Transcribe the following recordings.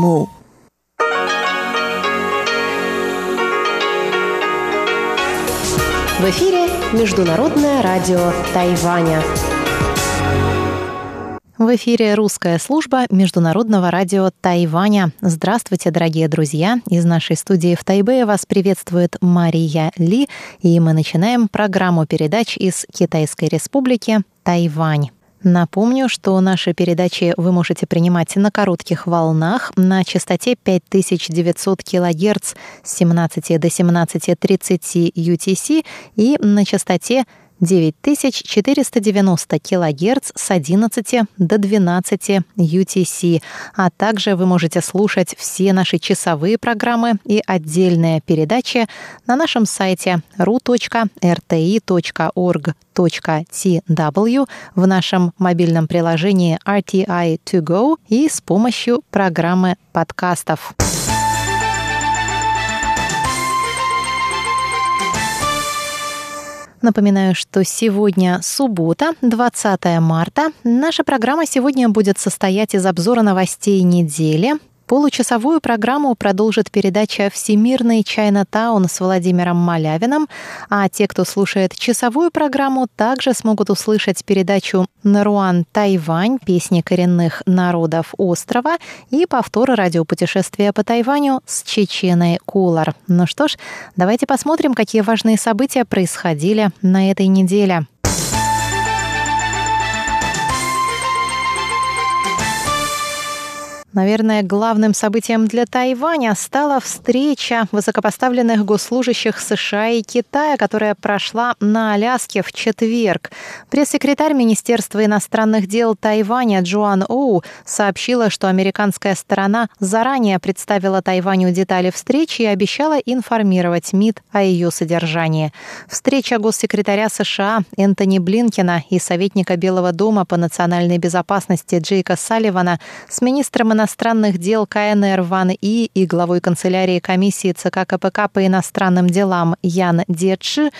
目。В эфире Международное радио Тайваня. В эфире русская служба Международного радио Тайваня. Здравствуйте, дорогие друзья! Из нашей студии в Тайбе вас приветствует Мария Ли, и мы начинаем программу передач из Китайской Республики Тайвань. Напомню, что наши передачи вы можете принимать на коротких волнах на частоте 5900 кГц с 17 до 17.30 UTC и на частоте 9490 кГц с 11 до 12 UTC, а также вы можете слушать все наши часовые программы и отдельные передачи на нашем сайте ru.rti.org.tw в нашем мобильном приложении RTI To Go и с помощью программы подкастов. Напоминаю, что сегодня суббота, 20 марта. Наша программа сегодня будет состоять из обзора новостей недели, Получасовую программу продолжит передача «Всемирный Чайна-таун» с Владимиром Малявиным, а те, кто слушает часовую программу, также смогут услышать передачу «Наруан Тайвань. Песни коренных народов острова» и повтор радиопутешествия по Тайваню с Чеченой Кулар. Ну что ж, давайте посмотрим, какие важные события происходили на этой неделе. Наверное, главным событием для Тайваня стала встреча высокопоставленных госслужащих США и Китая, которая прошла на Аляске в четверг. Пресс-секретарь Министерства иностранных дел Тайваня Джоан Оу сообщила, что американская сторона заранее представила Тайваню детали встречи и обещала информировать МИД о ее содержании. Встреча госсекретаря США Энтони Блинкина и советника Белого дома по национальной безопасности Джейка Салливана с министром иностранных дел КНР Ван И и главой канцелярии комиссии ЦК КПК по иностранным делам Ян Дечи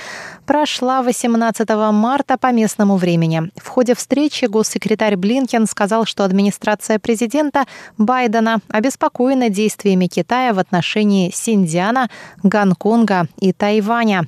прошла 18 марта по местному времени. В ходе встречи госсекретарь Блинкен сказал, что администрация президента Байдена обеспокоена действиями Китая в отношении Синьцзяна, Гонконга и Тайваня.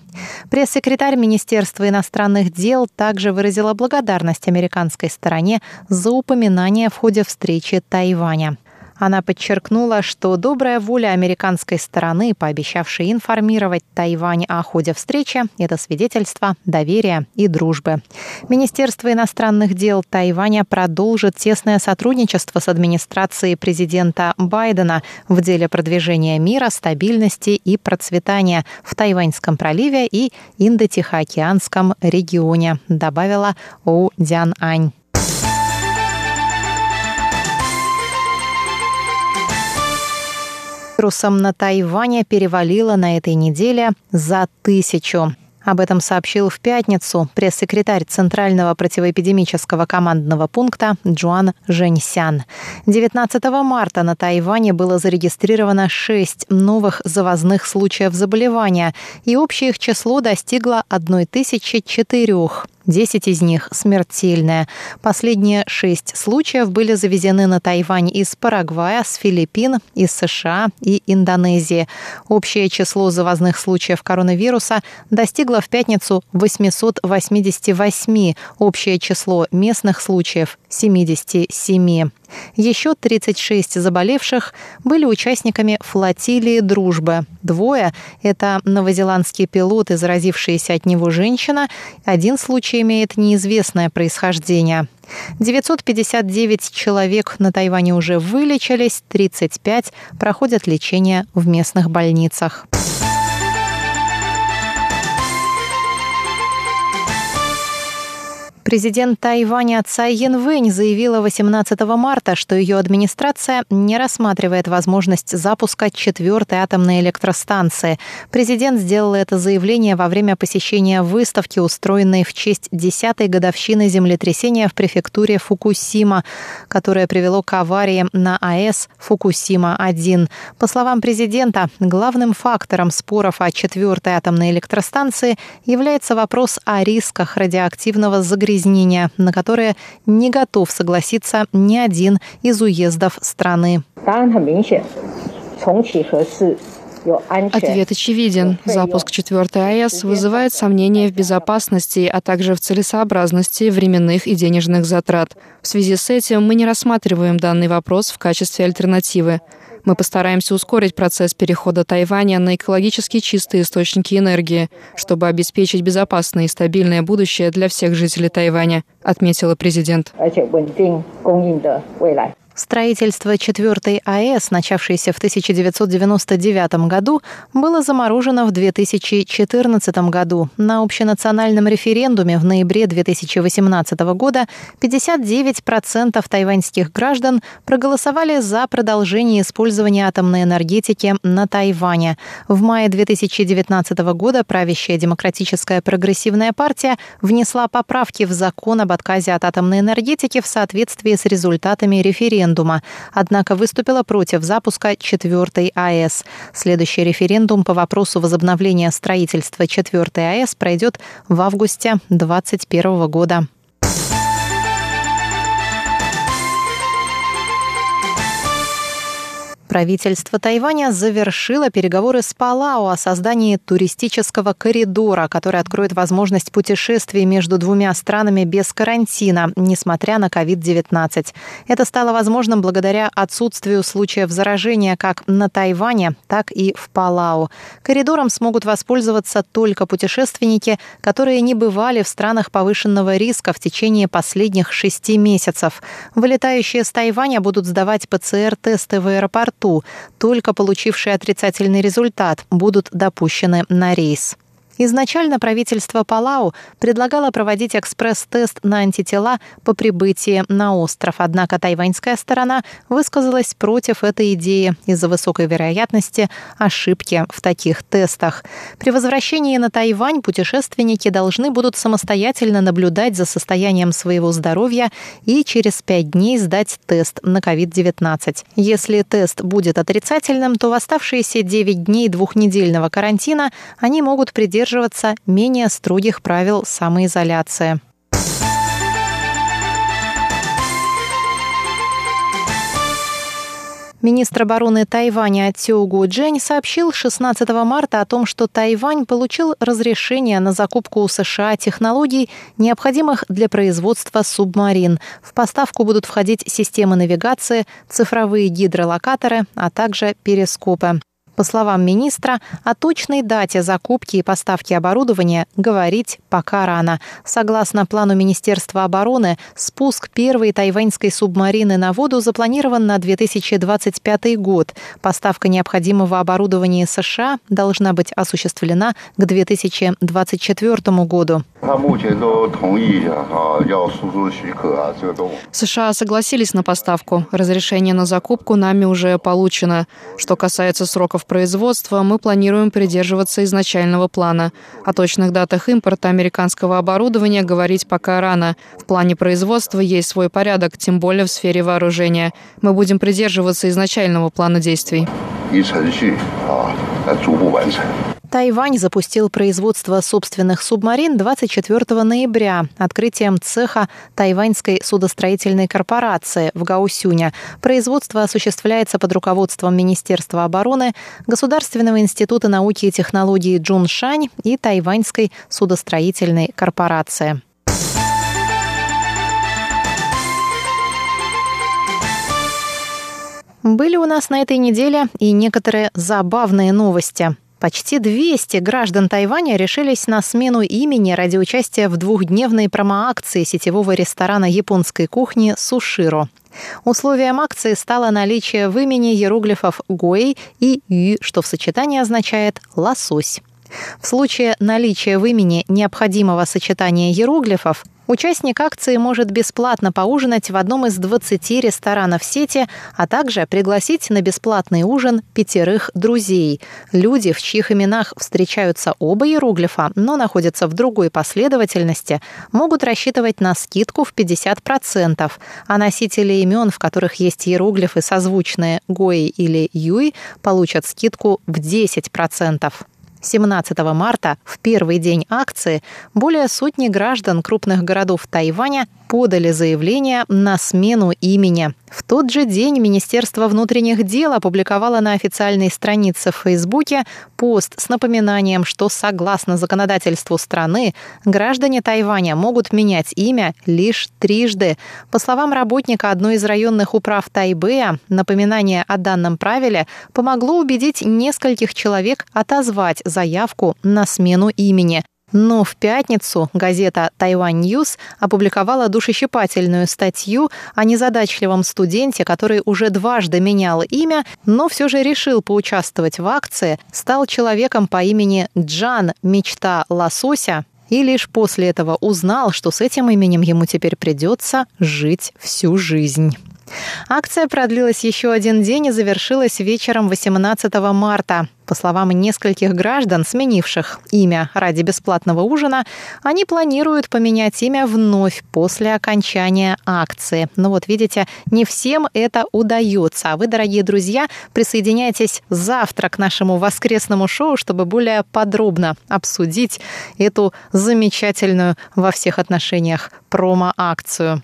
Пресс-секретарь Министерства иностранных дел также выразила благодарность американской стороне за упоминание в ходе встречи Тайваня. Она подчеркнула, что добрая воля американской стороны, пообещавшей информировать Тайвань о ходе встречи, это свидетельство доверия и дружбы. Министерство иностранных дел Тайваня продолжит тесное сотрудничество с администрацией президента Байдена в деле продвижения мира, стабильности и процветания в Тайваньском проливе и Индо-Тихоокеанском регионе, добавила У Дян Ань. Вирусом на Тайване перевалило на этой неделе за тысячу. Об этом сообщил в пятницу пресс-секретарь Центрального противоэпидемического командного пункта Джуан Женьсян. 19 марта на Тайване было зарегистрировано 6 новых завозных случаев заболевания, и общее их число достигло 1004. Десять из них смертельные. Последние шесть случаев были завезены на Тайвань из Парагвая, с Филиппин, из США и Индонезии. Общее число завозных случаев коронавируса достигло в пятницу 888. Общее число местных случаев – 77. Еще 36 заболевших были участниками флотилии «Дружбы». Двое – это новозеландский пилот и от него женщина. Один случай имеет неизвестное происхождение. 959 человек на Тайване уже вылечились, 35 проходят лечение в местных больницах. Президент Тайваня Цай Янвэнь заявила 18 марта, что ее администрация не рассматривает возможность запуска четвертой атомной электростанции. Президент сделал это заявление во время посещения выставки, устроенной в честь 10-й годовщины землетрясения в префектуре Фукусима, которое привело к аварии на АЭС Фукусима-1. По словам президента, главным фактором споров о четвертой атомной электростанции является вопрос о рисках радиоактивного загрязнения загрязнения, на которые не готов согласиться ни один из уездов страны. Ответ очевиден. Запуск 4 АЭС вызывает сомнения в безопасности, а также в целесообразности временных и денежных затрат. В связи с этим мы не рассматриваем данный вопрос в качестве альтернативы. Мы постараемся ускорить процесс перехода Тайваня на экологически чистые источники энергии, чтобы обеспечить безопасное и стабильное будущее для всех жителей Тайваня, отметила президент. Строительство четвертой АЭС, начавшееся в 1999 году, было заморожено в 2014 году. На общенациональном референдуме в ноябре 2018 года 59% тайваньских граждан проголосовали за продолжение использования атомной энергетики на Тайване. В мае 2019 года правящая демократическая прогрессивная партия внесла поправки в закон об отказе от атомной энергетики в соответствии с результатами референдума референдума, однако выступила против запуска четвертой АЭС. Следующий референдум по вопросу возобновления строительства четвертой АЭС пройдет в августе 2021 года. Правительство Тайваня завершило переговоры с Палао о создании туристического коридора, который откроет возможность путешествий между двумя странами без карантина, несмотря на COVID-19. Это стало возможным благодаря отсутствию случаев заражения как на Тайване, так и в Палау. Коридором смогут воспользоваться только путешественники, которые не бывали в странах повышенного риска в течение последних шести месяцев. Вылетающие с Тайваня будут сдавать ПЦР-тесты в аэропорту борту. Только получившие отрицательный результат будут допущены на рейс. Изначально правительство Палау предлагало проводить экспресс-тест на антитела по прибытии на остров, однако тайваньская сторона высказалась против этой идеи из-за высокой вероятности ошибки в таких тестах. При возвращении на Тайвань путешественники должны будут самостоятельно наблюдать за состоянием своего здоровья и через пять дней сдать тест на COVID-19. Если тест будет отрицательным, то в оставшиеся 9 дней двухнедельного карантина они могут придерживаться придерживаться менее строгих правил самоизоляции. Министр обороны Тайваня Цюгу Джень сообщил 16 марта о том, что Тайвань получил разрешение на закупку у США технологий, необходимых для производства субмарин. В поставку будут входить системы навигации, цифровые гидролокаторы, а также перископы. По словам министра, о точной дате закупки и поставки оборудования говорить пока рано. Согласно плану Министерства обороны, спуск первой тайваньской субмарины на воду запланирован на 2025 год. Поставка необходимого оборудования США должна быть осуществлена к 2024 году. США согласились на поставку. Разрешение на закупку нами уже получено. Что касается сроков производства, мы планируем придерживаться изначального плана. О точных датах импорта американского оборудования говорить пока рано. В плане производства есть свой порядок, тем более в сфере вооружения. Мы будем придерживаться изначального плана действий. Тайвань запустил производство собственных субмарин 24 ноября открытием цеха Тайваньской судостроительной корпорации в Гаусюне. Производство осуществляется под руководством Министерства обороны, Государственного института науки и технологий Джуншань и Тайваньской судостроительной корпорации. Были у нас на этой неделе и некоторые забавные новости. Почти 200 граждан Тайваня решились на смену имени ради участия в двухдневной промоакции сетевого ресторана японской кухни «Суширо». Условием акции стало наличие в имени иероглифов «гуэй» и «ю», что в сочетании означает «лосось». В случае наличия в имени необходимого сочетания иероглифов Участник акции может бесплатно поужинать в одном из 20 ресторанов сети, а также пригласить на бесплатный ужин пятерых друзей. Люди, в чьих именах встречаются оба иероглифа, но находятся в другой последовательности, могут рассчитывать на скидку в 50%, а носители имен, в которых есть иероглифы созвучные Гои или Юй, получат скидку в 10%. 17 марта, в первый день акции, более сотни граждан крупных городов Тайваня подали заявление на смену имени. В тот же день Министерство внутренних дел опубликовало на официальной странице в Фейсбуке пост с напоминанием, что согласно законодательству страны граждане Тайваня могут менять имя лишь трижды. По словам работника одной из районных управ Тайбэя, напоминание о данном правиле помогло убедить нескольких человек отозвать заявку на смену имени. Но в пятницу газета «Taiwan News» опубликовала душещипательную статью о незадачливом студенте, который уже дважды менял имя, но все же решил поучаствовать в акции, стал человеком по имени Джан Мечта Лосося, и лишь после этого узнал, что с этим именем ему теперь придется жить всю жизнь. Акция продлилась еще один день и завершилась вечером 18 марта. По словам нескольких граждан, сменивших имя ради бесплатного ужина, они планируют поменять имя вновь после окончания акции. Но вот видите, не всем это удается. А вы, дорогие друзья, присоединяйтесь завтра к нашему воскресному шоу, чтобы более подробно обсудить эту замечательную во всех отношениях промо-акцию.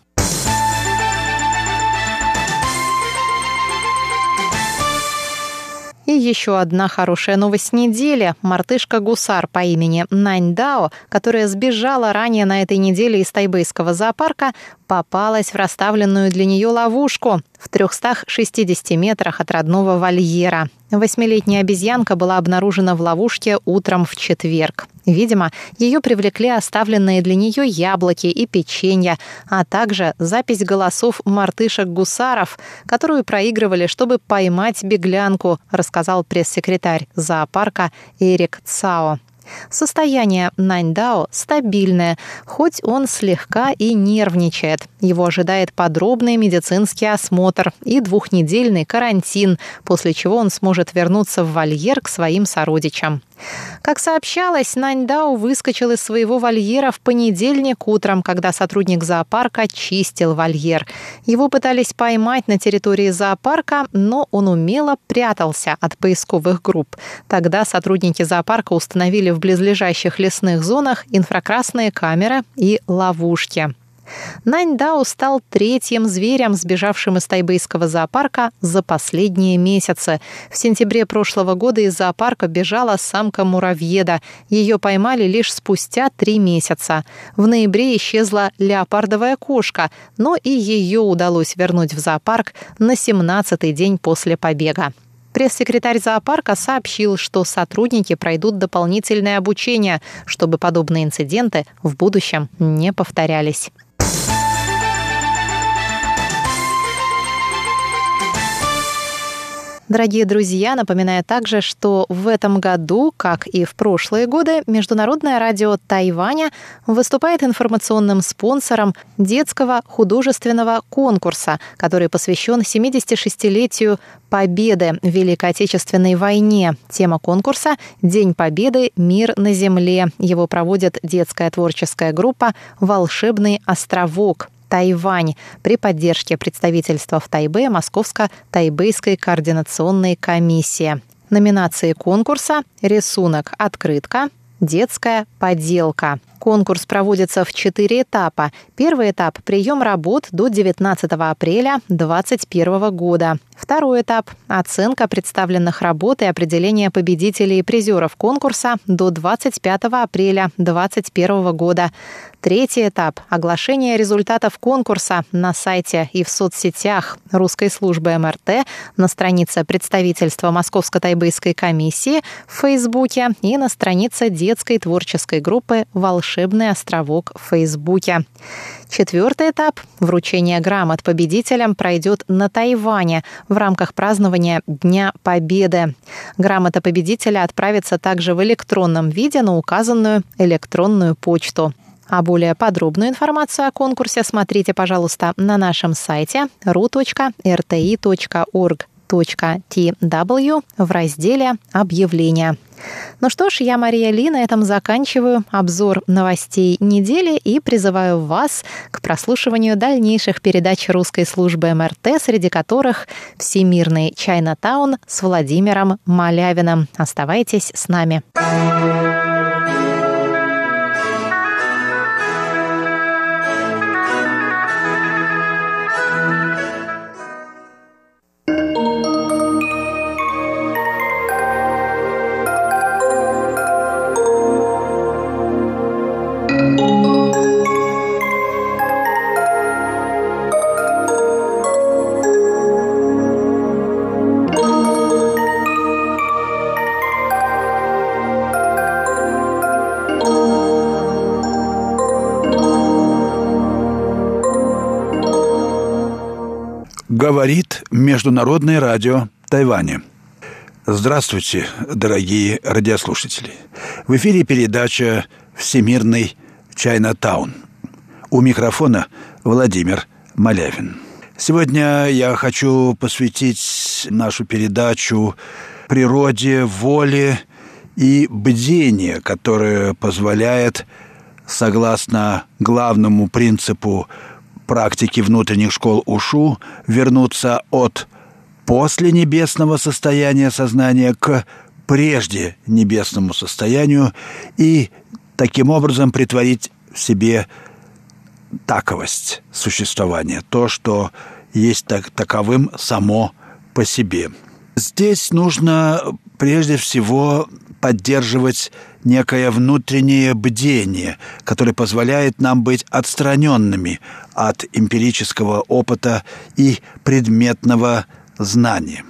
И еще одна хорошая новость недели. Мартышка-гусар по имени Нань Дао, которая сбежала ранее на этой неделе из тайбэйского зоопарка, попалась в расставленную для нее ловушку в 360 метрах от родного вольера. Восьмилетняя обезьянка была обнаружена в ловушке утром в четверг. Видимо, ее привлекли оставленные для нее яблоки и печенье, а также запись голосов мартышек-гусаров, которую проигрывали, чтобы поймать беглянку, рассказал пресс-секретарь зоопарка Эрик Цао. Состояние Наньдао стабильное, хоть он слегка и нервничает. Его ожидает подробный медицинский осмотр и двухнедельный карантин, после чего он сможет вернуться в вольер к своим сородичам. Как сообщалось, Наньдао выскочил из своего вольера в понедельник утром, когда сотрудник зоопарка чистил вольер. Его пытались поймать на территории зоопарка, но он умело прятался от поисковых групп. Тогда сотрудники зоопарка установили в близлежащих лесных зонах инфракрасные камеры и ловушки. Наньдао стал третьим зверем, сбежавшим из тайбэйского зоопарка за последние месяцы. В сентябре прошлого года из зоопарка бежала самка муравьеда. Ее поймали лишь спустя три месяца. В ноябре исчезла леопардовая кошка, но и ее удалось вернуть в зоопарк на 17-й день после побега. Пресс-секретарь зоопарка сообщил, что сотрудники пройдут дополнительное обучение, чтобы подобные инциденты в будущем не повторялись. Дорогие друзья, напоминаю также, что в этом году, как и в прошлые годы, Международное радио Тайваня выступает информационным спонсором детского художественного конкурса, который посвящен 76-летию Победы в Великой Отечественной войне. Тема конкурса «День Победы. Мир на земле». Его проводит детская творческая группа «Волшебный островок». Тайвань при поддержке представительства в Тайбе Московско-Тайбэйской координационной комиссии. Номинации конкурса «Рисунок. Открытка», «Детская поделка». Конкурс проводится в четыре этапа. Первый этап – прием работ до 19 апреля 2021 года. Второй этап – оценка представленных работ и определение победителей и призеров конкурса до 25 апреля 2021 года. Третий этап – оглашение результатов конкурса на сайте и в соцсетях русской службы МРТ, на странице представительства Московско-Тайбэйской комиссии в Фейсбуке и на странице детской творческой группы «Волшебный островок» в Фейсбуке. Четвертый этап – вручение грамот победителям пройдет на Тайване в рамках празднования Дня Победы. Грамота победителя отправится также в электронном виде на указанную электронную почту. А более подробную информацию о конкурсе смотрите, пожалуйста, на нашем сайте ru.rti.org.tw в разделе «Объявления». Ну что ж, я, Мария Ли, на этом заканчиваю обзор новостей недели и призываю вас к прослушиванию дальнейших передач русской службы МРТ, среди которых «Всемирный Чайнатаун» с Владимиром Малявиным. Оставайтесь с нами. Международное радио Тайваня. Здравствуйте, дорогие радиослушатели. В эфире передача «Всемирный Чайна-таун». У микрофона Владимир Малявин. Сегодня я хочу посвятить нашу передачу природе, воле и бдению, которое позволяет, согласно главному принципу практики внутренних школ УШУ вернуться от после небесного состояния сознания к прежде небесному состоянию и таким образом притворить в себе таковость существования, то, что есть так, таковым само по себе. Здесь нужно прежде всего поддерживать некое внутреннее бдение, которое позволяет нам быть отстраненными от эмпирического опыта и предметного знания.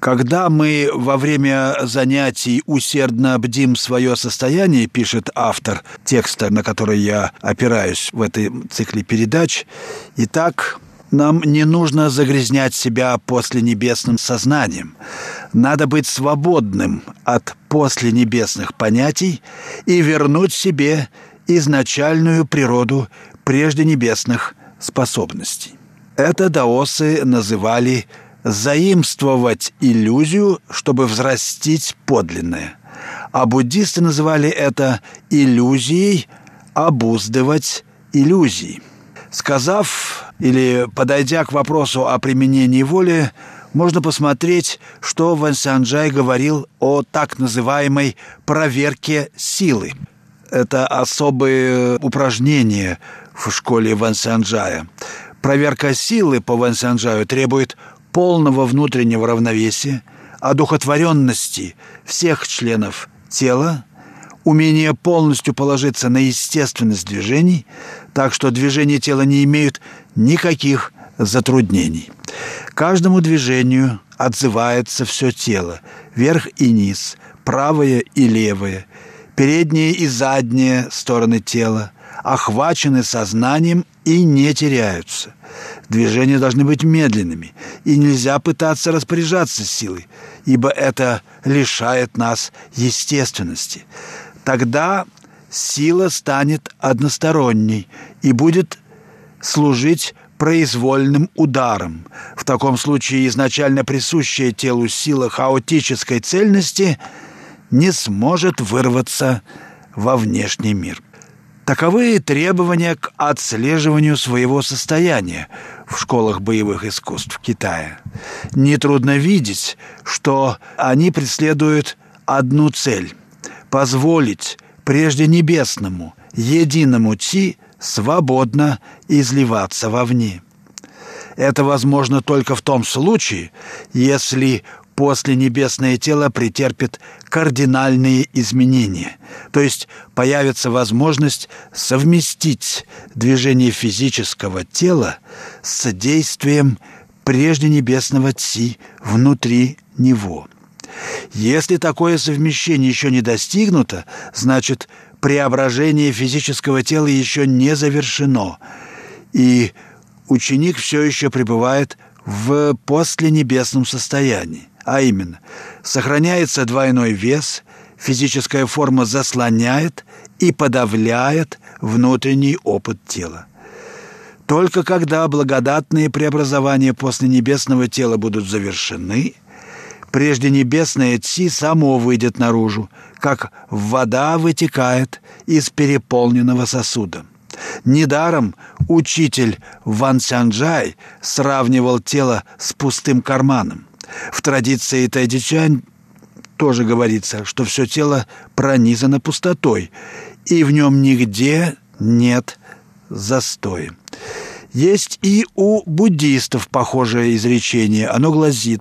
Когда мы во время занятий усердно бдим свое состояние, пишет автор текста, на который я опираюсь в этой цикле передач, и так нам не нужно загрязнять себя после небесным сознанием. Надо быть свободным от после небесных понятий и вернуть себе изначальную природу прежде небесных способностей. Это даосы называли заимствовать иллюзию, чтобы взрастить подлинное. А буддисты называли это иллюзией обуздывать иллюзии. Сказав или подойдя к вопросу о применении воли, можно посмотреть, что Ван Сянджай говорил о так называемой проверке силы. Это особые упражнения в школе Ван Сянджая. Проверка силы по Ван Сянджаю требует полного внутреннего равновесия, одухотворенности всех членов тела, умение полностью положиться на естественность движений, так что движения тела не имеют никаких затруднений. Каждому движению отзывается все тело, верх и низ, правое и левое, передние и задние стороны тела, охвачены сознанием и не теряются. Движения должны быть медленными, и нельзя пытаться распоряжаться силой, ибо это лишает нас естественности. Тогда сила станет односторонней и будет служить произвольным ударом. В таком случае изначально присущая телу сила хаотической цельности не сможет вырваться во внешний мир. Таковы требования к отслеживанию своего состояния в школах боевых искусств Китая. Нетрудно видеть, что они преследуют одну цель – позволить прежде небесному, единому Ти свободно изливаться вовне. Это возможно только в том случае, если после небесное тело претерпит кардинальные изменения, то есть появится возможность совместить движение физического тела с действием прежде небесного Ци внутри него. Если такое совмещение еще не достигнуто, значит, преображение физического тела еще не завершено, и ученик все еще пребывает в посленебесном состоянии, а именно, сохраняется двойной вес, физическая форма заслоняет и подавляет внутренний опыт тела. Только когда благодатные преобразования после небесного тела будут завершены – прежде небесное Ци само выйдет наружу, как вода вытекает из переполненного сосуда. Недаром учитель Ван Сянджай сравнивал тело с пустым карманом. В традиции Тайдичань тоже говорится, что все тело пронизано пустотой, и в нем нигде нет застоя. Есть и у буддистов похожее изречение. Оно гласит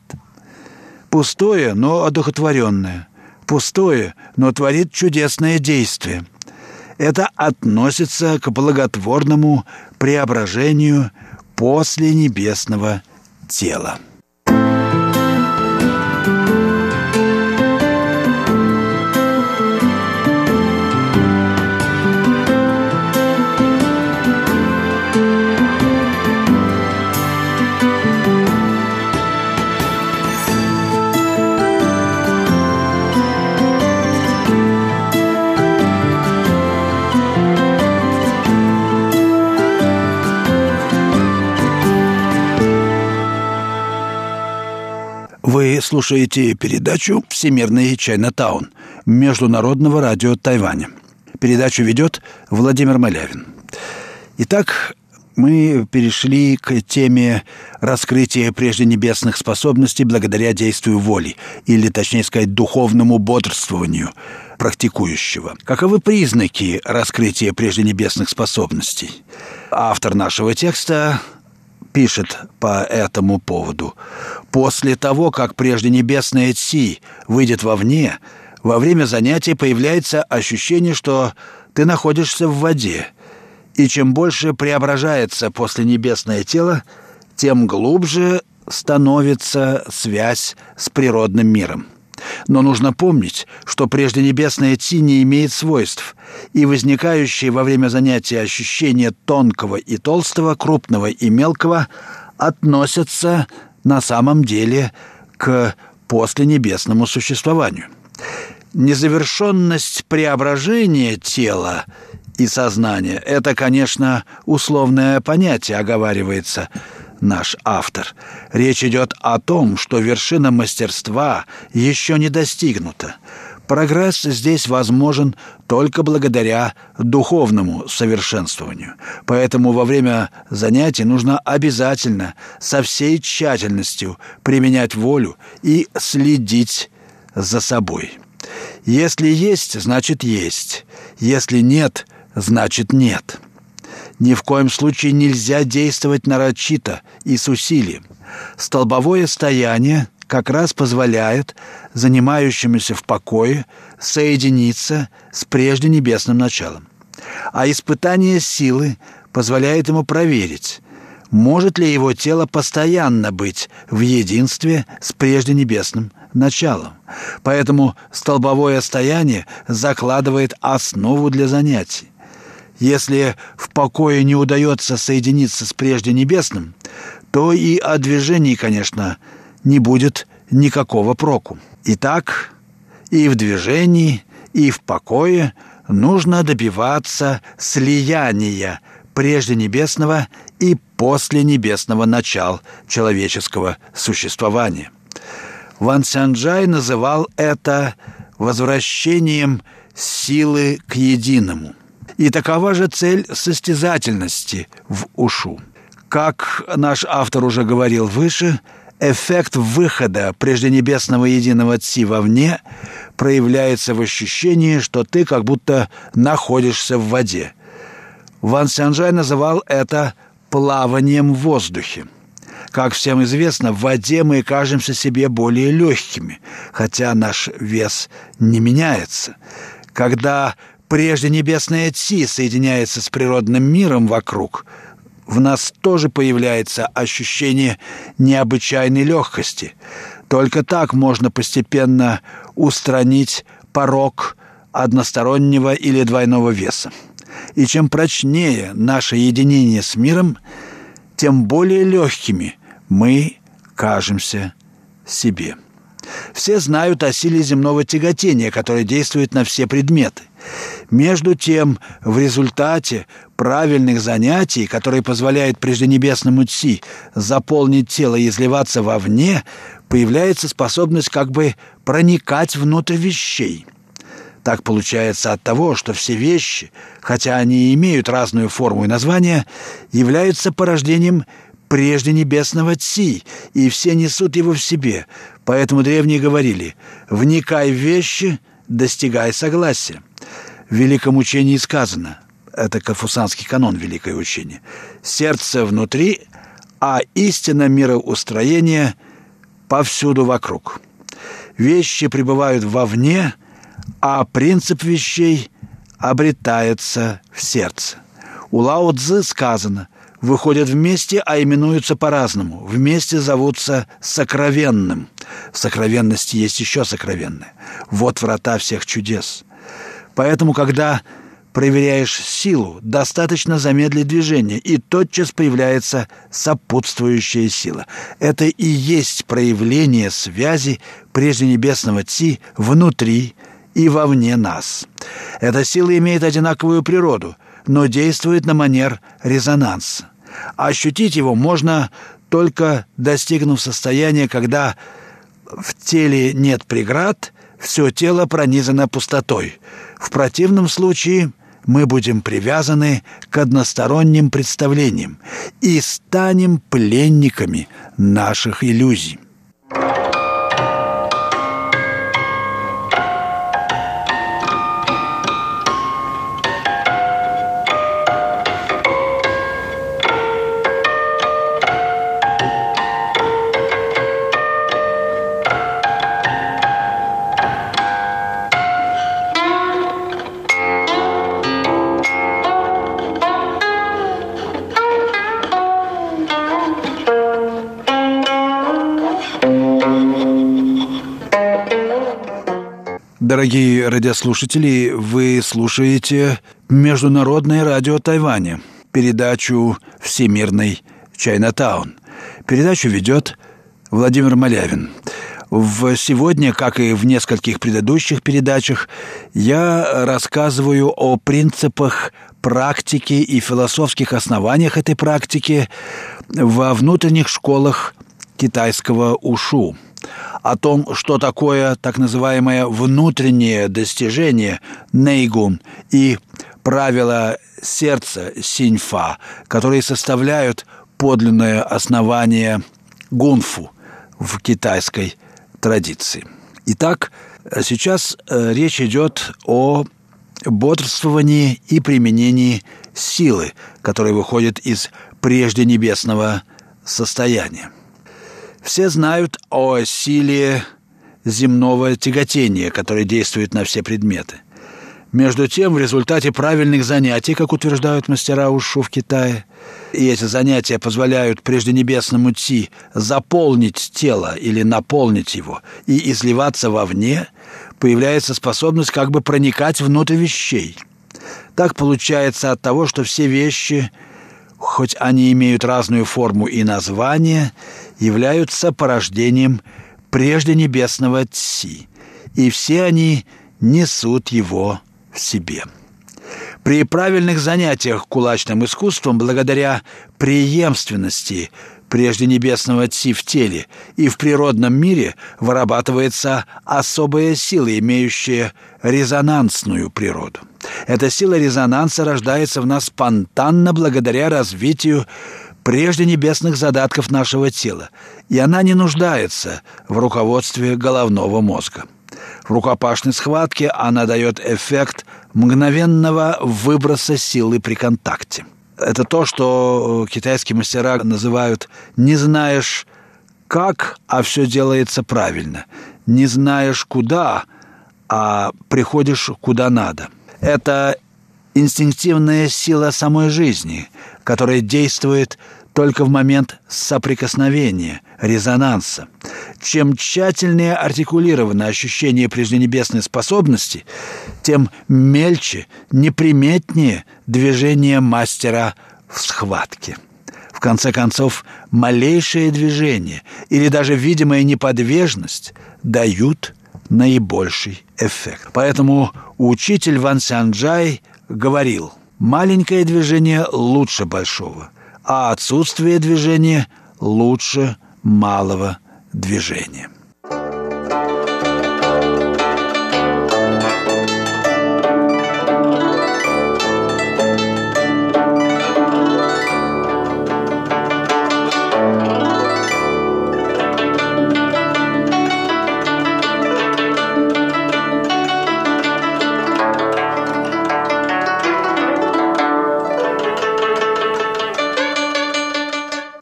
«Пустое, но одухотворенное. Пустое, но творит чудесное действие». Это относится к благотворному преображению после небесного тела. Слушаете передачу «Всемирный Чайнатаун» Международного радио Тайваня. Передачу ведет Владимир Малявин. Итак, мы перешли к теме раскрытия прежде небесных способностей благодаря действию воли, или, точнее сказать, духовному бодрствованию практикующего. Каковы признаки раскрытия прежде небесных способностей? Автор нашего текста пишет по этому поводу. «После того, как прежде небесная Ци выйдет вовне, во время занятия появляется ощущение, что ты находишься в воде, и чем больше преображается после небесное тело, тем глубже становится связь с природным миром. Но нужно помнить, что прежде небесная Ти не имеет свойств, и возникающие во время занятия ощущения тонкого и толстого, крупного и мелкого относятся на самом деле к посленебесному существованию. Незавершенность преображения тела и сознания – это, конечно, условное понятие, оговаривается – наш автор. Речь идет о том, что вершина мастерства еще не достигнута. Прогресс здесь возможен только благодаря духовному совершенствованию. Поэтому во время занятий нужно обязательно со всей тщательностью применять волю и следить за собой. Если есть, значит есть. Если нет, значит нет. Ни в коем случае нельзя действовать нарочито и с усилием. Столбовое стояние как раз позволяет занимающемуся в покое соединиться с прежде небесным началом. А испытание силы позволяет ему проверить, может ли его тело постоянно быть в единстве с прежде небесным началом. Поэтому столбовое стояние закладывает основу для занятий. Если в покое не удается соединиться с прежде небесным, то и о движении, конечно, не будет никакого проку. Итак, и в движении, и в покое нужно добиваться слияния прежде небесного и после небесного начал человеческого существования. Ван Сянджай называл это возвращением силы к единому – и такова же цель состязательности в ушу. Как наш автор уже говорил выше, эффект выхода прежденебесного единого ци вовне проявляется в ощущении, что ты как будто находишься в воде. Ван Сянжай называл это плаванием в воздухе. Как всем известно, в воде мы кажемся себе более легкими, хотя наш вес не меняется. Когда Прежде небесная Ци соединяется с природным миром вокруг, в нас тоже появляется ощущение необычайной легкости. Только так можно постепенно устранить порог одностороннего или двойного веса. И чем прочнее наше единение с миром, тем более легкими мы кажемся себе. Все знают о силе земного тяготения, которое действует на все предметы. Между тем, в результате правильных занятий, которые позволяют прежденебесному Ци заполнить тело и изливаться вовне, появляется способность как бы проникать внутрь вещей. Так получается от того, что все вещи, хотя они имеют разную форму и название, являются порождением прежде небесного Ци, и все несут его в себе. Поэтому древние говорили «вникай в вещи, достигай согласия». Великом учении сказано, это Кафусанский канон Великое учение, «сердце внутри, а истина мироустроения повсюду вокруг». Вещи пребывают вовне, а принцип вещей обретается в сердце. У Лао Цзы сказано выходят вместе, а именуются по-разному. Вместе зовутся сокровенным. В сокровенности есть еще сокровенное. Вот врата всех чудес. Поэтому, когда проверяешь силу, достаточно замедлить движение, и тотчас появляется сопутствующая сила. Это и есть проявление связи прежде небесного Ци внутри и вовне нас. Эта сила имеет одинаковую природу, но действует на манер резонанса. Ощутить его можно только достигнув состояния, когда в теле нет преград, все тело пронизано пустотой. В противном случае мы будем привязаны к односторонним представлениям и станем пленниками наших иллюзий. Дорогие радиослушатели, вы слушаете Международное радио Тайваня, передачу «Всемирный Чайнатаун». Передачу ведет Владимир Малявин. В сегодня, как и в нескольких предыдущих передачах, я рассказываю о принципах практики и философских основаниях этой практики во внутренних школах китайского ушу – о том, что такое так называемое внутреннее достижение нейгун и правила сердца синьфа, которые составляют подлинное основание гунфу в китайской традиции. Итак, сейчас э, речь идет о бодрствовании и применении силы, которая выходит из прежде небесного состояния. Все знают о силе земного тяготения, которое действует на все предметы. Между тем, в результате правильных занятий, как утверждают мастера ушу в Китае, и эти занятия позволяют прежденебесному Ци заполнить тело или наполнить его и изливаться вовне, появляется способность как бы проникать внутрь вещей. Так получается от того, что все вещи – хоть они имеют разную форму и название, являются порождением прежде небесного Ци, и все они несут его в себе. При правильных занятиях кулачным искусством, благодаря преемственности прежде небесного Ци в теле и в природном мире, вырабатывается особая сила, имеющая резонансную природу. Эта сила резонанса рождается в нас спонтанно благодаря развитию прежде небесных задатков нашего тела, и она не нуждается в руководстве головного мозга. В рукопашной схватке она дает эффект мгновенного выброса силы при контакте. Это то, что китайские мастера называют «не знаешь как, а все делается правильно», «не знаешь куда, а приходишь куда надо». Это инстинктивная сила самой жизни, которая действует только в момент соприкосновения, резонанса. Чем тщательнее артикулировано ощущение прежденебесной способности, тем мельче, неприметнее движение мастера в схватке. В конце концов, малейшее движение или даже видимая неподвижность дают наибольший эффект. Поэтому учитель Ван Сянджай говорил, маленькое движение лучше большого, а отсутствие движения лучше малого движение.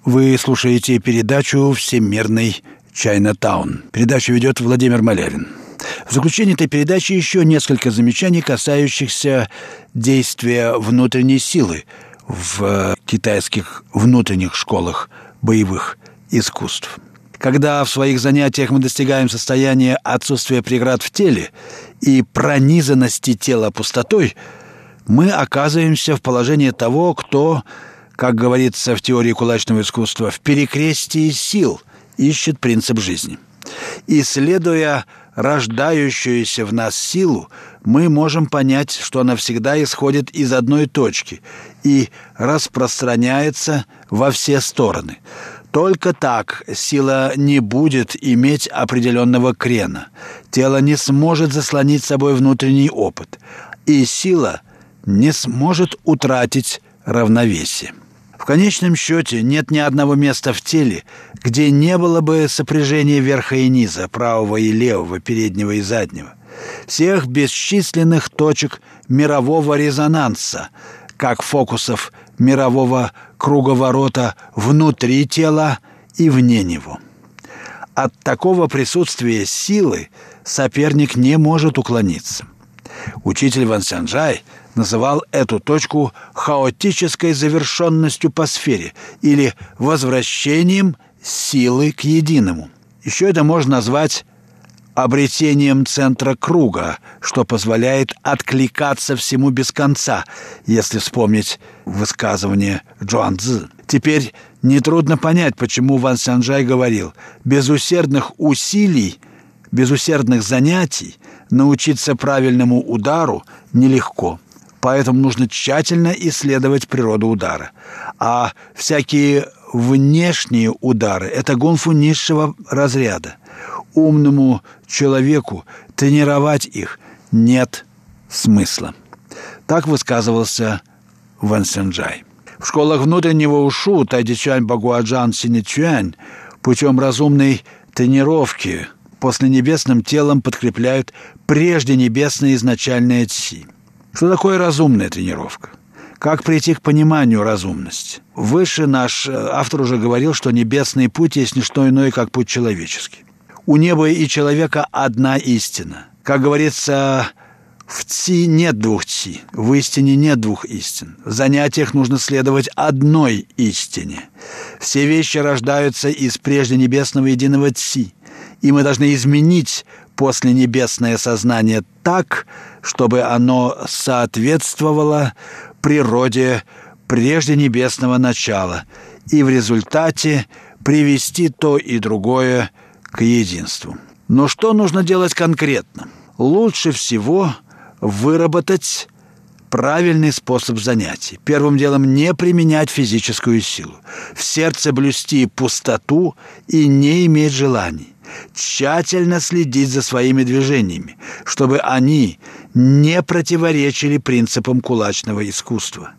Вы слушаете передачу «Всемирный Чайна-таун». Передачу ведет Владимир Малявин. В заключение этой передачи еще несколько замечаний, касающихся действия внутренней силы в китайских внутренних школах боевых искусств. Когда в своих занятиях мы достигаем состояния отсутствия преград в теле и пронизанности тела пустотой, мы оказываемся в положении того, кто как говорится в теории кулачного искусства, в перекрестии сил ищет принцип жизни. Исследуя рождающуюся в нас силу, мы можем понять, что она всегда исходит из одной точки и распространяется во все стороны. Только так сила не будет иметь определенного крена. Тело не сможет заслонить собой внутренний опыт, и сила не сможет утратить равновесие. В конечном счете нет ни одного места в теле, где не было бы сопряжения верха и низа, правого и левого, переднего и заднего. Всех бесчисленных точек мирового резонанса, как фокусов мирового круговорота внутри тела и вне него. От такого присутствия силы соперник не может уклониться. Учитель Ван Сянжай – называл эту точку хаотической завершенностью по сфере или возвращением силы к единому. Еще это можно назвать обретением центра круга, что позволяет откликаться всему без конца, если вспомнить высказывание Джоан Цзы. Теперь нетрудно понять, почему Ван Сянжай говорил «без усердных усилий, без усердных занятий научиться правильному удару нелегко» поэтому нужно тщательно исследовать природу удара. А всякие внешние удары – это гонфу низшего разряда. Умному человеку тренировать их нет смысла. Так высказывался Ван Сенджай. В школах внутреннего ушу Тайдичань Багуаджан Синичуань путем разумной тренировки после небесным телом подкрепляют прежде небесное изначальное ци – что такое разумная тренировка? Как прийти к пониманию разумности? Выше наш э, автор уже говорил, что небесный путь есть не что иное, как путь человеческий. У неба и человека одна истина. Как говорится, в ци нет двух ци, в истине нет двух истин. В занятиях нужно следовать одной истине. Все вещи рождаются из прежде небесного единого ци, и мы должны изменить после небесное сознание так, чтобы оно соответствовало природе прежде небесного начала и в результате привести то и другое к единству. Но что нужно делать конкретно? Лучше всего выработать правильный способ занятий. Первым делом не применять физическую силу. В сердце блюсти пустоту и не иметь желаний тщательно следить за своими движениями, чтобы они не противоречили принципам кулачного искусства.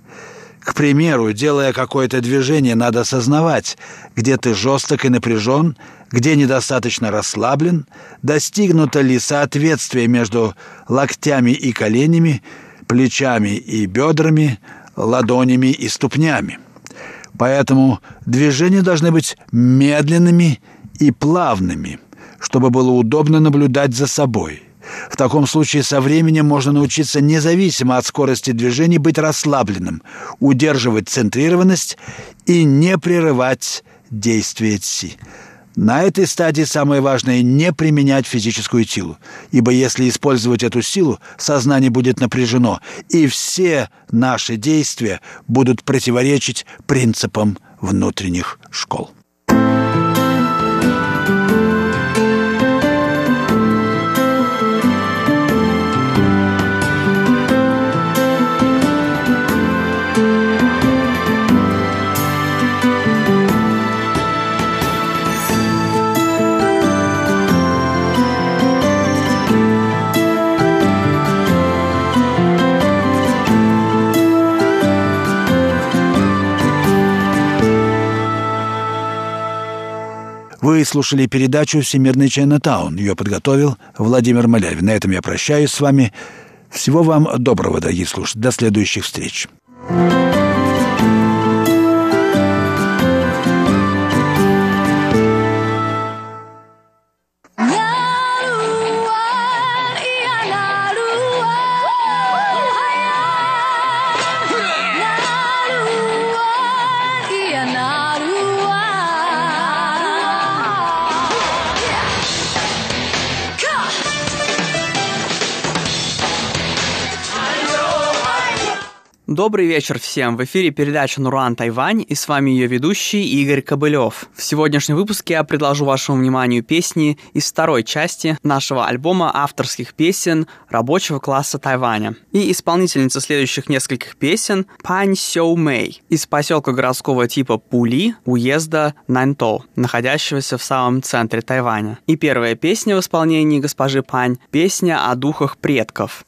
К примеру, делая какое-то движение, надо осознавать, где ты жесток и напряжен, где недостаточно расслаблен, достигнуто ли соответствие между локтями и коленями, плечами и бедрами, ладонями и ступнями. Поэтому движения должны быть медленными и плавными, чтобы было удобно наблюдать за собой. В таком случае со временем можно научиться независимо от скорости движений быть расслабленным, удерживать центрированность и не прерывать действие ци. На этой стадии самое важное – не применять физическую силу, ибо если использовать эту силу, сознание будет напряжено, и все наши действия будут противоречить принципам внутренних школ. Вы слушали передачу «Всемирный Чайнатаун». Ее подготовил Владимир Малявин. На этом я прощаюсь с вами. Всего вам доброго, дорогие слушатели. До следующих встреч. thank you Добрый вечер всем! В эфире передача «Нуруан Тайвань» и с вами ее ведущий Игорь Кобылев. В сегодняшнем выпуске я предложу вашему вниманию песни из второй части нашего альбома авторских песен рабочего класса Тайваня. И исполнительница следующих нескольких песен Пань Сяо Мэй из поселка городского типа Пули, уезда Наньто, находящегося в самом центре Тайваня. И первая песня в исполнении госпожи Пань – песня о духах предков.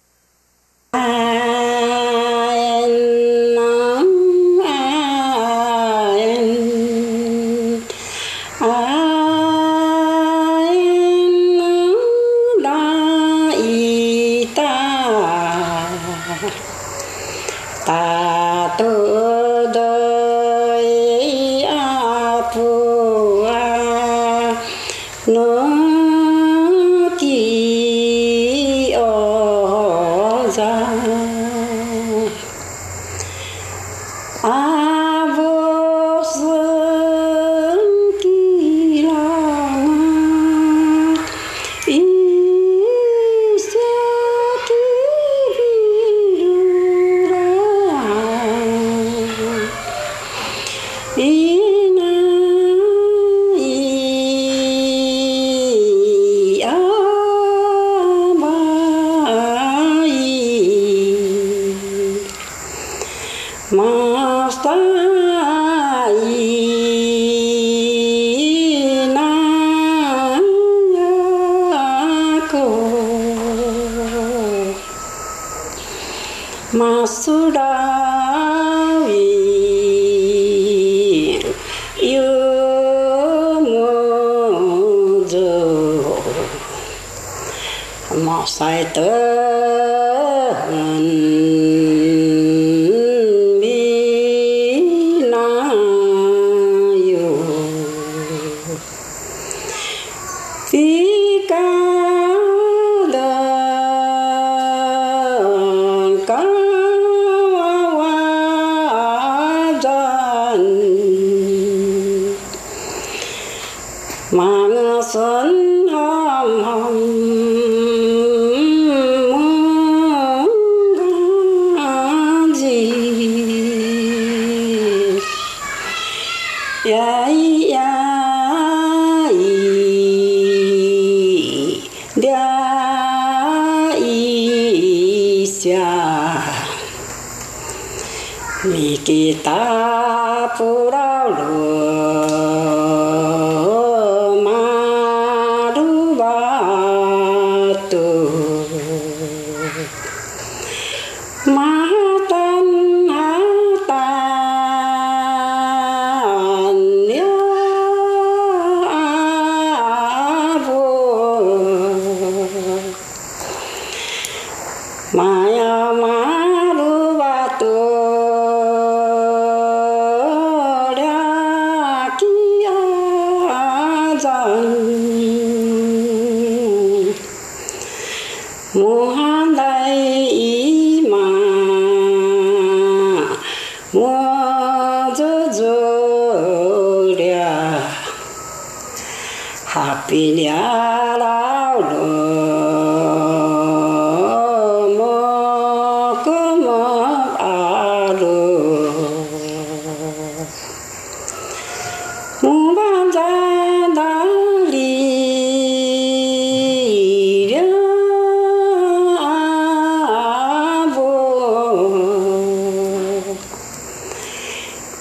Tí ca đàn ca hoa hoa đàn Mạng तापुरा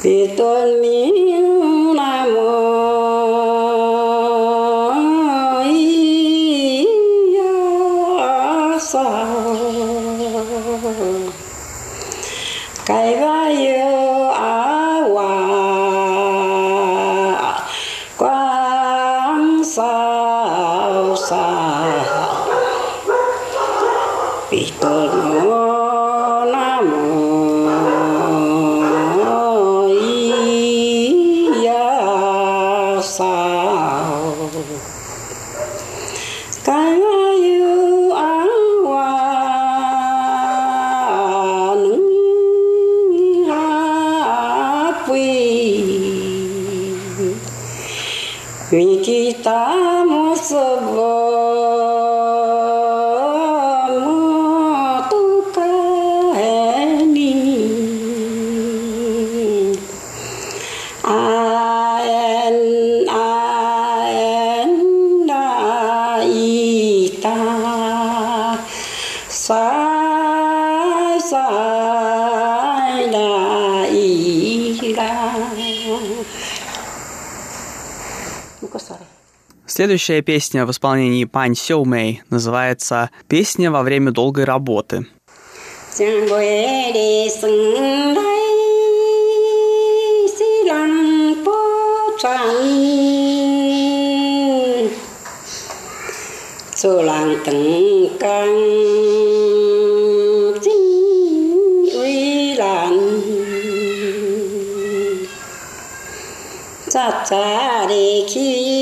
Pido al mío Следующая песня в исполнении Пань Сёу Мэй называется «Песня во время долгой работы». 正月里生来是人不传，做人等干真为难，早早的起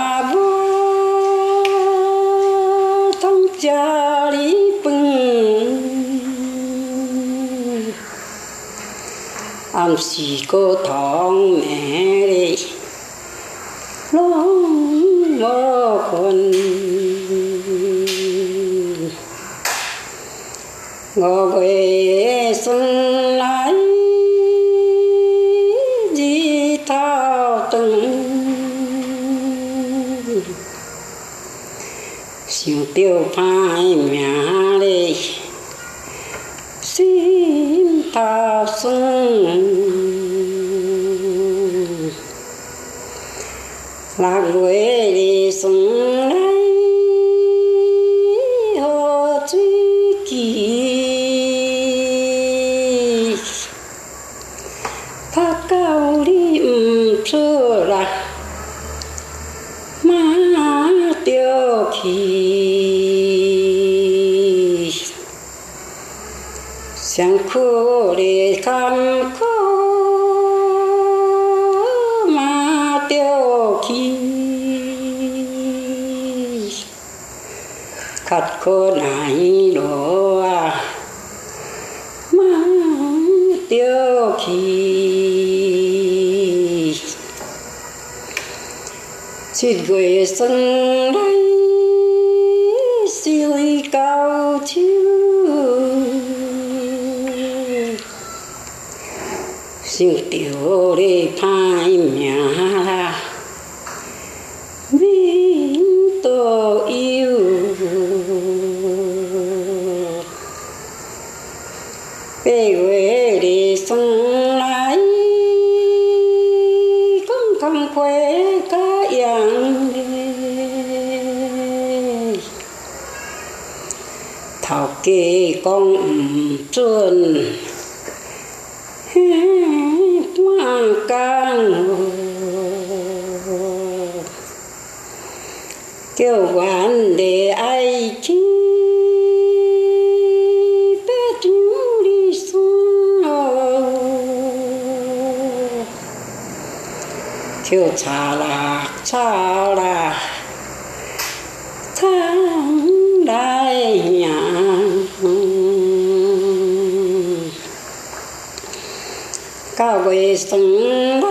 chỉ cô thong mẹ đi. Lòng mơ con ngô về xuân lại di thao từng. Siêu tiêu phai mẹ đi. Xin ta xuân lạc quê đi xuống khát khô nải đồ mà tiêu kỳ. Chỉ gửi sân đây siêu cao chiếu xin tiểu đi phai nhà 讲毋准，嘿，半工叫阮爱情。跳叉啦，叉啦！生来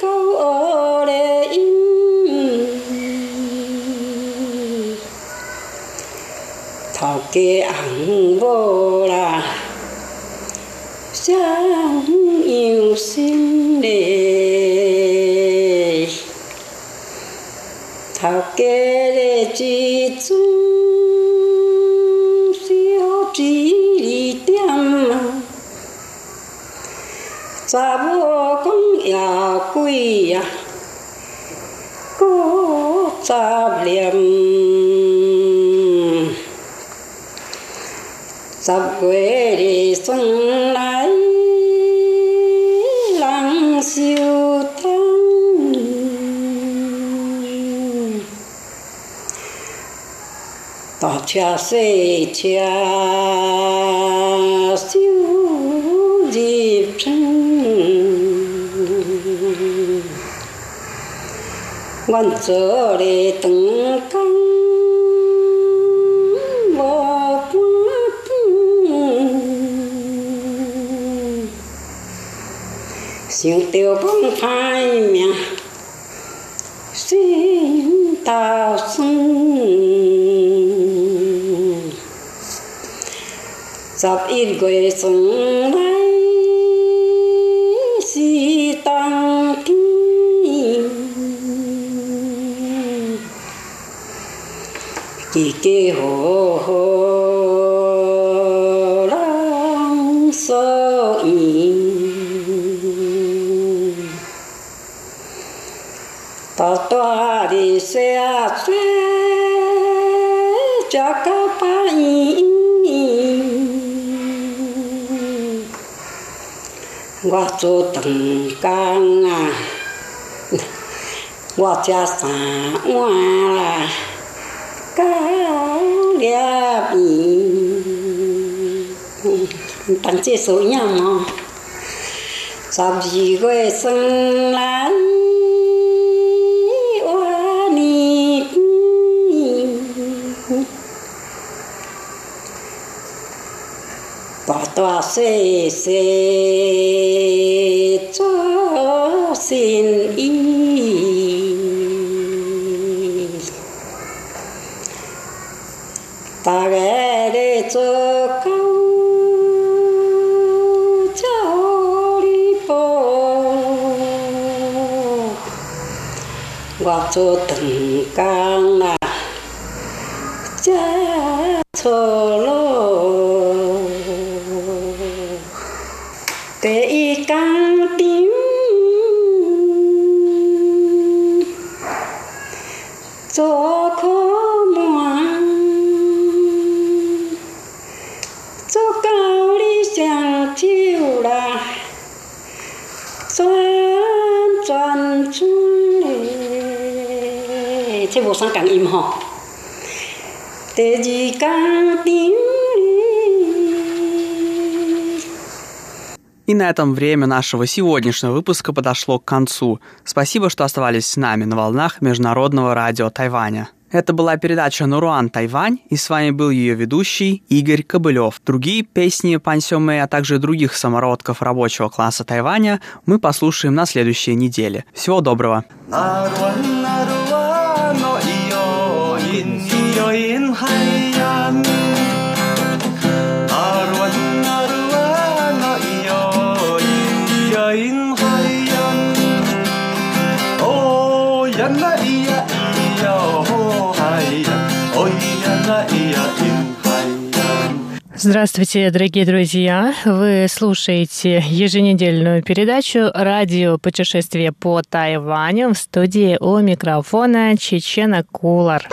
够恶的因，头家红无啦，想由心嘞，头家的子孙。khuy có ta liềm. Sắp quê đi xuân lại lăng siêu tăng tỏ cha xê cha siêu. quan chỗ để từng tăng và quát xin tiêu bông phai mẹ xin tạo sinh dập ít quê sống 伊何人所意？滔滔的水水，只个白伊。我做长工啊，我吃三碗啦。Kia tăng chế số nhau mà sao gì quê sân lan hoa nị tòa tòa xê xê cho xin 做长工啦，才出 на этом время нашего сегодняшнего выпуска подошло к концу. Спасибо, что оставались с нами на волнах Международного радио Тайваня. Это была передача «Нуруан Тайвань», и с вами был ее ведущий Игорь Кобылев. Другие песни Пансёмэ, а также других самородков рабочего класса Тайваня мы послушаем на следующей неделе. Всего доброго! Здравствуйте, дорогие друзья! Вы слушаете еженедельную передачу «Радио путешествие по Тайваню» в студии у микрофона Чечена Кулар.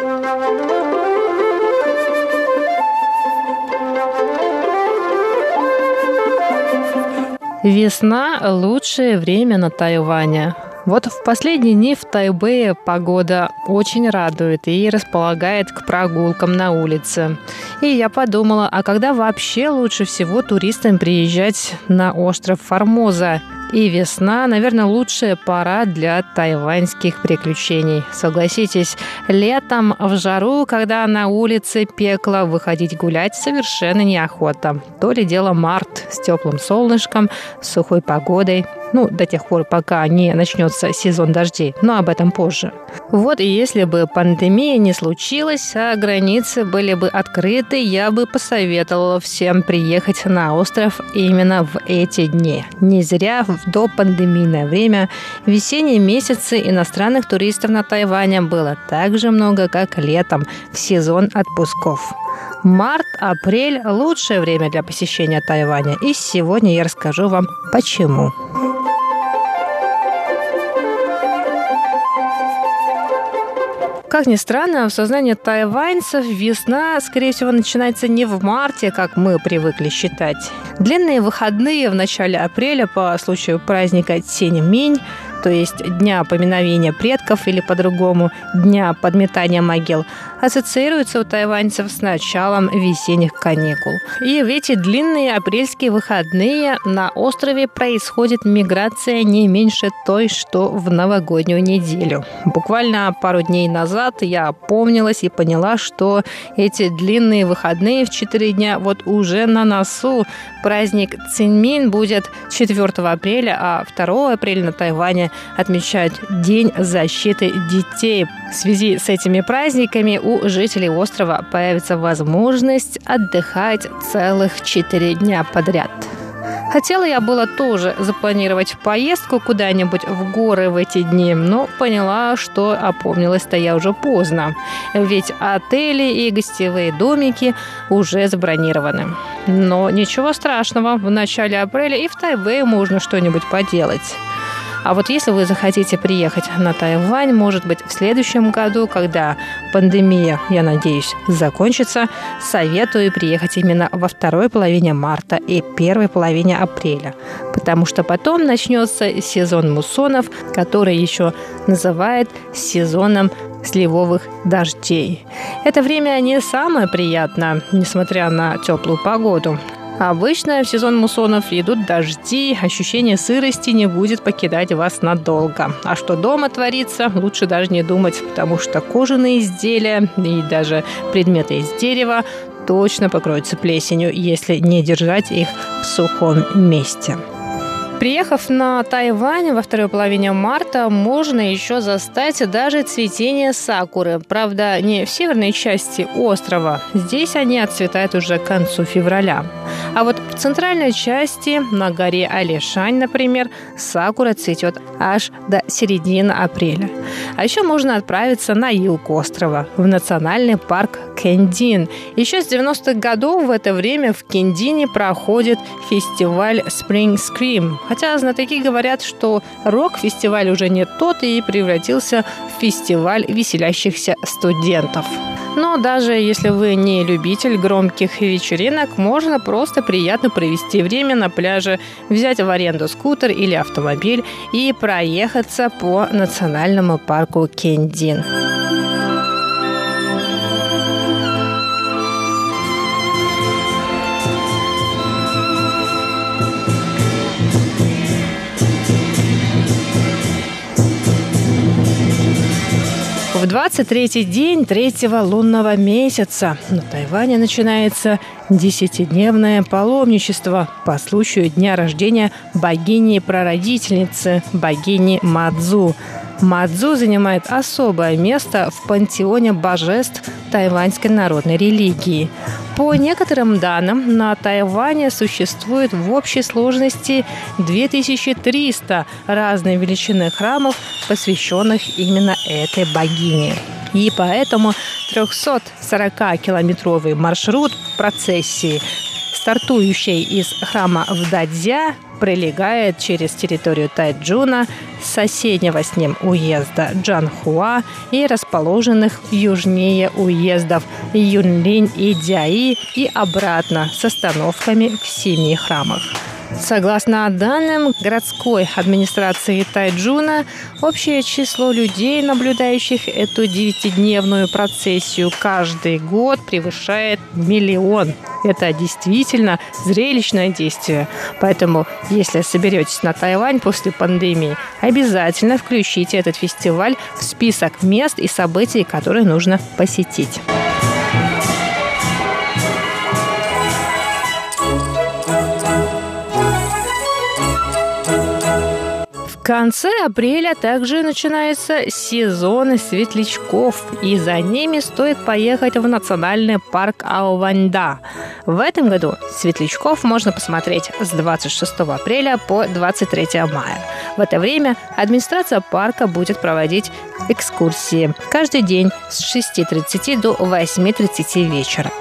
Весна – лучшее время на Тайване. Вот в последние дни в Тайбэе погода очень радует и располагает к прогулкам на улице. И я подумала, а когда вообще лучше всего туристам приезжать на остров Формоза? И весна, наверное, лучшая пора для тайваньских приключений. Согласитесь, летом в жару, когда на улице пекло, выходить гулять совершенно неохота. То ли дело март с теплым солнышком, с сухой погодой – ну, до тех пор, пока не начнется сезон дождей, но об этом позже. Вот и если бы пандемия не случилась, а границы были бы открыты, я бы посоветовала всем приехать на остров именно в эти дни. Не зря в допандемийное время весенние месяцы иностранных туристов на Тайване было так же много, как летом в сезон отпусков. Март-апрель – лучшее время для посещения Тайваня, и сегодня я расскажу вам почему. Как ни странно, в сознании тайваньцев весна, скорее всего, начинается не в марте, как мы привыкли считать. Длинные выходные в начале апреля по случаю праздника Тень-Минь то есть Дня поминовения предков или по-другому Дня подметания могил, ассоциируется у тайваньцев с началом весенних каникул. И в эти длинные апрельские выходные на острове происходит миграция не меньше той, что в новогоднюю неделю. Буквально пару дней назад я опомнилась и поняла, что эти длинные выходные в 4 дня вот уже на носу. Праздник Цинмин будет 4 апреля, а 2 апреля на Тайване отмечают День защиты детей. В связи с этими праздниками у жителей острова появится возможность отдыхать целых четыре дня подряд. Хотела я было тоже запланировать поездку куда-нибудь в горы в эти дни, но поняла, что опомнилась-то я уже поздно. Ведь отели и гостевые домики уже забронированы. Но ничего страшного, в начале апреля и в Тайбэе можно что-нибудь поделать. А вот если вы захотите приехать на Тайвань, может быть, в следующем году, когда пандемия, я надеюсь, закончится, советую приехать именно во второй половине марта и первой половине апреля, потому что потом начнется сезон муссонов, который еще называют сезоном сливовых дождей. Это время не самое приятное, несмотря на теплую погоду. Обычно в сезон муссонов идут дожди, ощущение сырости не будет покидать вас надолго. А что дома творится, лучше даже не думать, потому что кожаные изделия и даже предметы из дерева точно покроются плесенью, если не держать их в сухом месте. Приехав на Тайвань во второй половине марта, можно еще застать даже цветение сакуры. Правда, не в северной части острова. Здесь они отцветают уже к концу февраля. А вот в центральной части, на горе Алишань, например, сакура цветет аж до середины апреля. А еще можно отправиться на юг острова, в национальный парк Кендин. Еще с 90-х годов в это время в Кендине проходит фестиваль Spring Scream. Хотя знатоки говорят, что рок-фестиваль уже не тот и превратился в фестиваль веселящихся студентов. Но даже если вы не любитель громких вечеринок, можно просто приятно провести время на пляже, взять в аренду скутер или автомобиль и проехаться по национальному парку Кендин. В В 23-й день третьего лунного месяца на Тайване начинается десятидневное паломничество по случаю дня рождения богини-прародительницы, богини Мадзу. Мадзу занимает особое место в пантеоне божеств тайваньской народной религии. По некоторым данным, на Тайване существует в общей сложности 2300 разной величины храмов, посвященных именно этой богине. И поэтому 340-километровый маршрут процессии стартующей из храма в Дадзя, пролегает через территорию Тайджуна, соседнего с ним уезда Джанхуа и расположенных южнее уездов Юнлинь и Дяи и обратно с остановками в семи храмах. Согласно данным городской администрации Тайджуна, общее число людей, наблюдающих эту девятидневную процессию каждый год, превышает миллион. Это действительно зрелищное действие. Поэтому, если соберетесь на Тайвань после пандемии, обязательно включите этот фестиваль в список мест и событий, которые нужно посетить. Конце апреля также начинается сезон светлячков, и за ними стоит поехать в национальный парк Ауваньда. В этом году светлячков можно посмотреть с 26 апреля по 23 мая. В это время администрация парка будет проводить экскурсии каждый день с 6.30 до 8.30 вечера.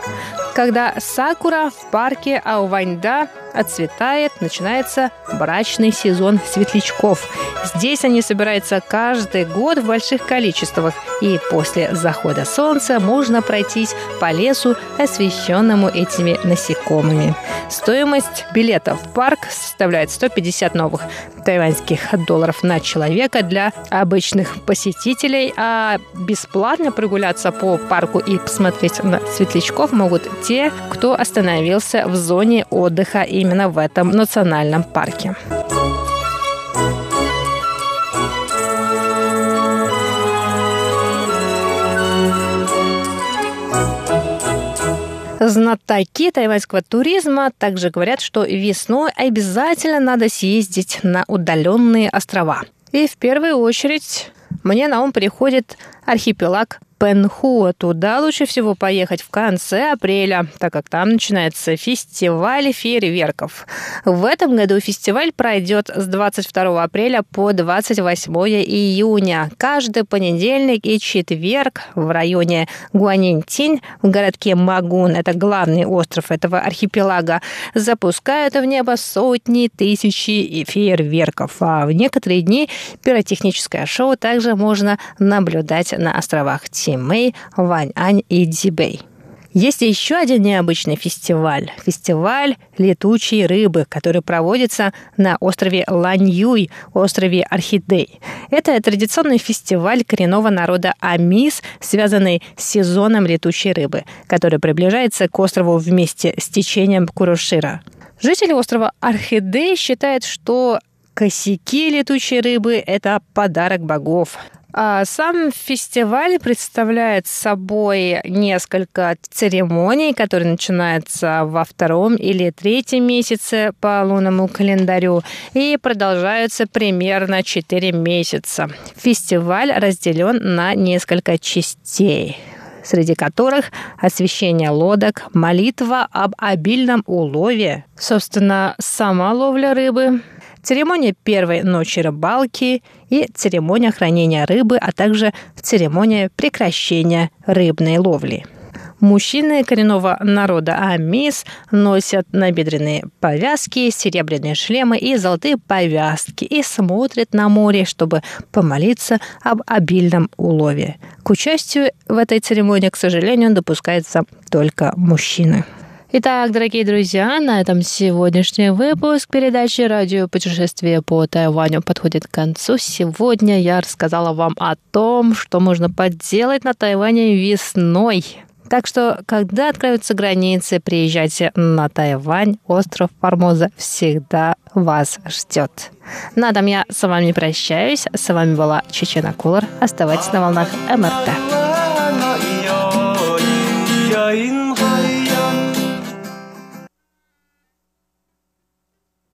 Когда сакура в парке Ауваньда отцветает, начинается брачный сезон светлячков. Здесь они собираются каждый год в больших количествах, и после захода солнца можно пройтись по лесу, освещенному этими насекомыми. Стоимость билета в парк составляет 150 новых тайваньских долларов на человека для обычных посетителей, а бесплатно прогуляться по парку и посмотреть на светлячков могут те, кто остановился в зоне отдыха именно в этом национальном парке. Знатоки тайваньского туризма также говорят, что весной обязательно надо съездить на удаленные острова. И в первую очередь мне на ум приходит архипелаг Пенхуа. Туда лучше всего поехать в конце апреля, так как там начинается фестиваль фейерверков. В этом году фестиваль пройдет с 22 апреля по 28 июня. Каждый понедельник и четверг в районе Гуанинтинь в городке Магун, это главный остров этого архипелага, запускают в небо сотни тысяч фейерверков. А в некоторые дни пиротехническое шоу также можно наблюдать на островах Тин. Симэй, Ваньань и Дзибэй. Есть еще один необычный фестиваль. Фестиваль летучей рыбы, который проводится на острове Ланьюй, острове Орхидей. Это традиционный фестиваль коренного народа Амис, связанный с сезоном летучей рыбы, который приближается к острову вместе с течением Курушира. Жители острова Орхидей считают, что косяки летучей рыбы – это подарок богов. А сам фестиваль представляет собой несколько церемоний, которые начинаются во втором или третьем месяце по лунному календарю и продолжаются примерно 4 месяца. Фестиваль разделен на несколько частей среди которых освещение лодок, молитва об обильном улове, собственно, сама ловля рыбы, церемония первой ночи рыбалки и церемония хранения рыбы, а также церемония прекращения рыбной ловли. Мужчины коренного народа Амис носят набедренные повязки, серебряные шлемы и золотые повязки и смотрят на море, чтобы помолиться об обильном улове. К участию в этой церемонии, к сожалению, допускаются только мужчины. Итак, дорогие друзья, на этом сегодняшний выпуск передачи «Радио путешествие по Тайваню» подходит к концу. Сегодня я рассказала вам о том, что можно поделать на Тайване весной. Так что, когда откроются границы, приезжайте на Тайвань, остров Формоза всегда вас ждет. На этом я с вами прощаюсь. С вами была Чечена Кулар. Оставайтесь на волнах МРТ.